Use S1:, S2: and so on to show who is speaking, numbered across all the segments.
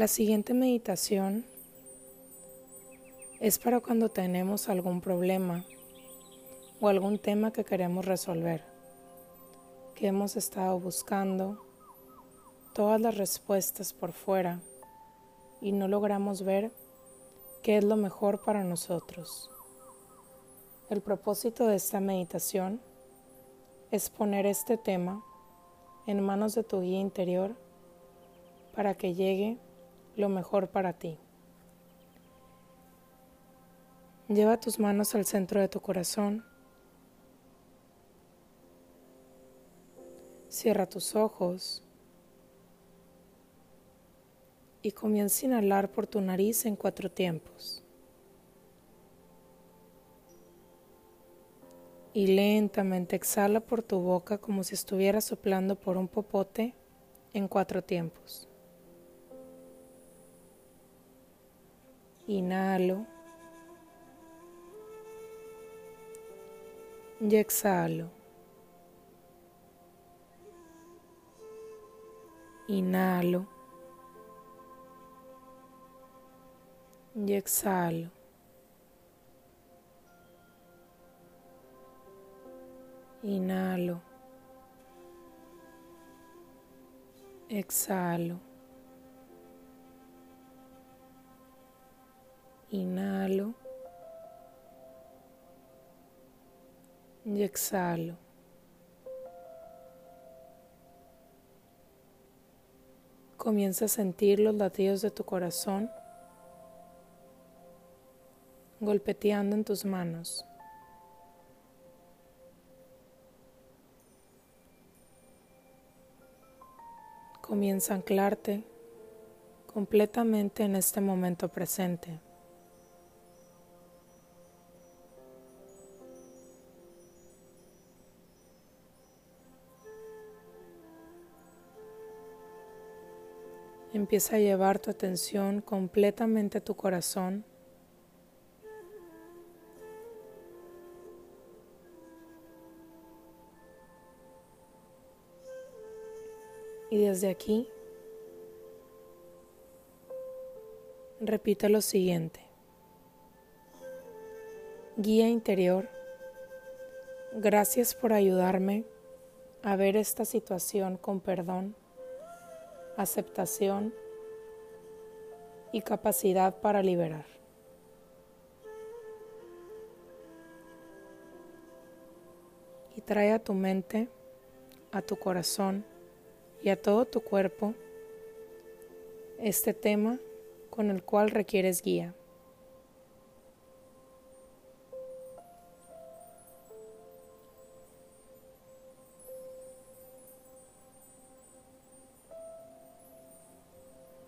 S1: La siguiente meditación es para cuando tenemos algún problema o algún tema que queremos resolver, que hemos estado buscando todas las respuestas por fuera y no logramos ver qué es lo mejor para nosotros. El propósito de esta meditación es poner este tema en manos de tu guía interior para que llegue lo mejor para ti. Lleva tus manos al centro de tu corazón. Cierra tus ojos y comienza a inhalar por tu nariz en cuatro tiempos. Y lentamente exhala por tu boca como si estuvieras soplando por un popote en cuatro tiempos. Inhalo. Y exhalo. Inhalo. Y exhalo. Inhalo. Exhalo. Inhalo. Y exhalo. Comienza a sentir los latidos de tu corazón golpeteando en tus manos. Comienza a anclarte completamente en este momento presente. Empieza a llevar tu atención completamente a tu corazón. Y desde aquí, repite lo siguiente. Guía interior, gracias por ayudarme a ver esta situación con perdón aceptación y capacidad para liberar. Y trae a tu mente, a tu corazón y a todo tu cuerpo este tema con el cual requieres guía.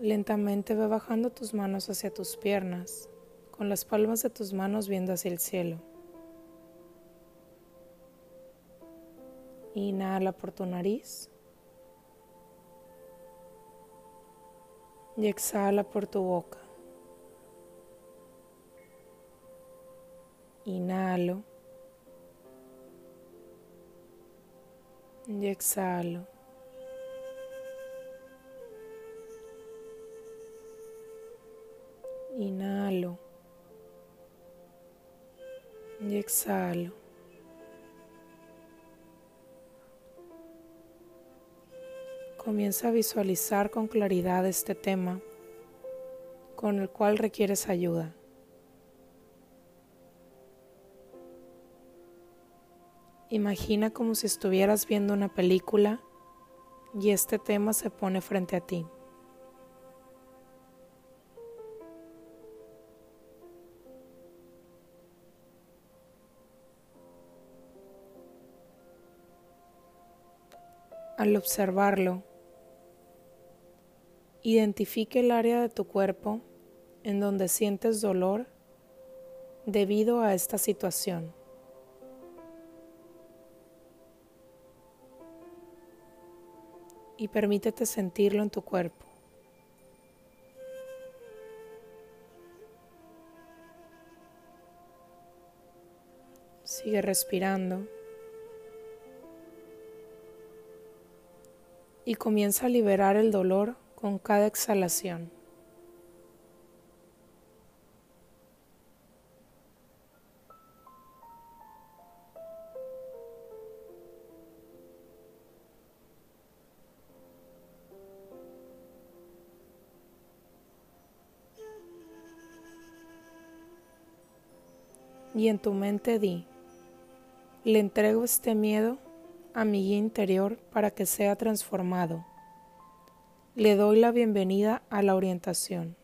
S1: Lentamente ve bajando tus manos hacia tus piernas, con las palmas de tus manos viendo hacia el cielo. Inhala por tu nariz y exhala por tu boca. Inhalo y exhalo. Inhalo y exhalo. Comienza a visualizar con claridad este tema con el cual requieres ayuda. Imagina como si estuvieras viendo una película y este tema se pone frente a ti. Al observarlo, identifique el área de tu cuerpo en donde sientes dolor debido a esta situación. Y permítete sentirlo en tu cuerpo. Sigue respirando. y comienza a liberar el dolor con cada exhalación. Y en tu mente di, le entrego este miedo a mi guía interior para que sea transformado. Le doy la bienvenida a la orientación.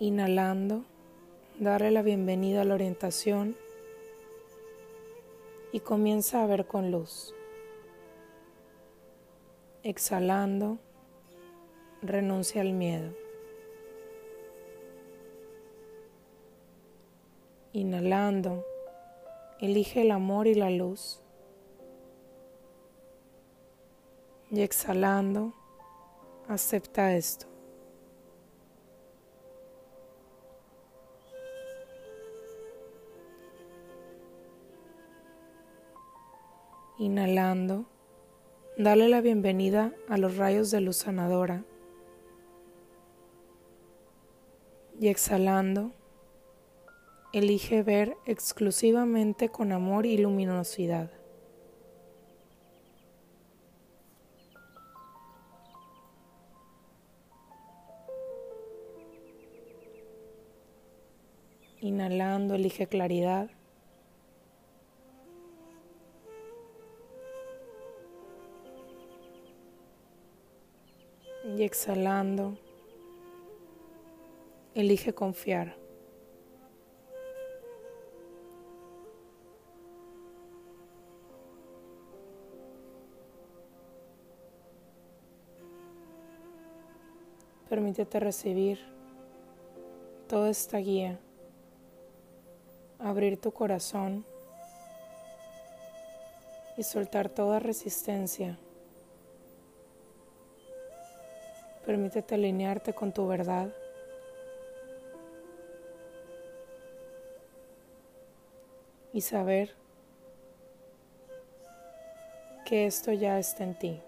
S1: Inhalando, darle la bienvenida a la orientación y comienza a ver con luz. Exhalando, renuncia al miedo. Inhalando, elige el amor y la luz. Y exhalando, acepta esto. Inhalando, dale la bienvenida a los rayos de luz sanadora. Y exhalando, elige ver exclusivamente con amor y luminosidad. Inhalando, elige claridad. Y exhalando, elige confiar. Permítete recibir toda esta guía, abrir tu corazón y soltar toda resistencia Permítete alinearte con tu verdad. Y saber que esto ya está en ti.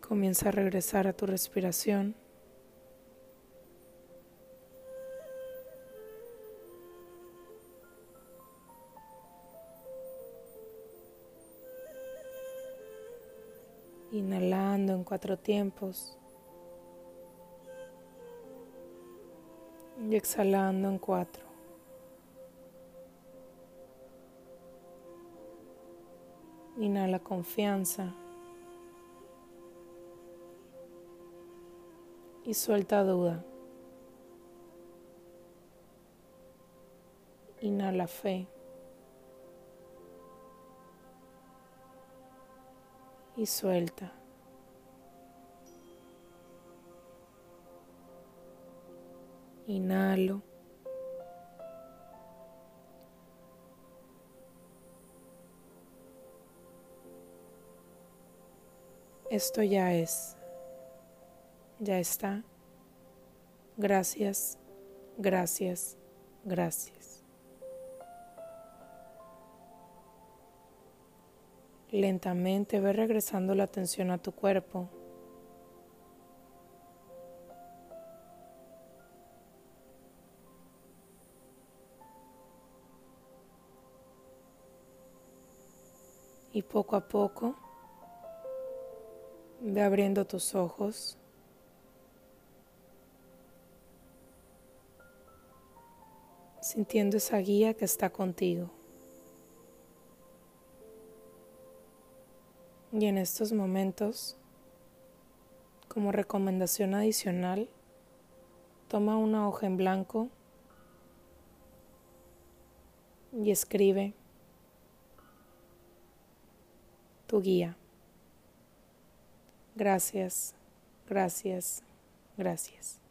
S1: Comienza a regresar a tu respiración. Inhalando en cuatro tiempos y exhalando en cuatro. Inhala confianza y suelta duda. Inhala fe. Y suelta. Inhalo. Esto ya es, ya está. Gracias, gracias, gracias. Lentamente ve regresando la atención a tu cuerpo. Y poco a poco ve abriendo tus ojos. sintiendo esa guía que está contigo. Y en estos momentos, como recomendación adicional, toma una hoja en blanco y escribe tu guía. Gracias, gracias, gracias.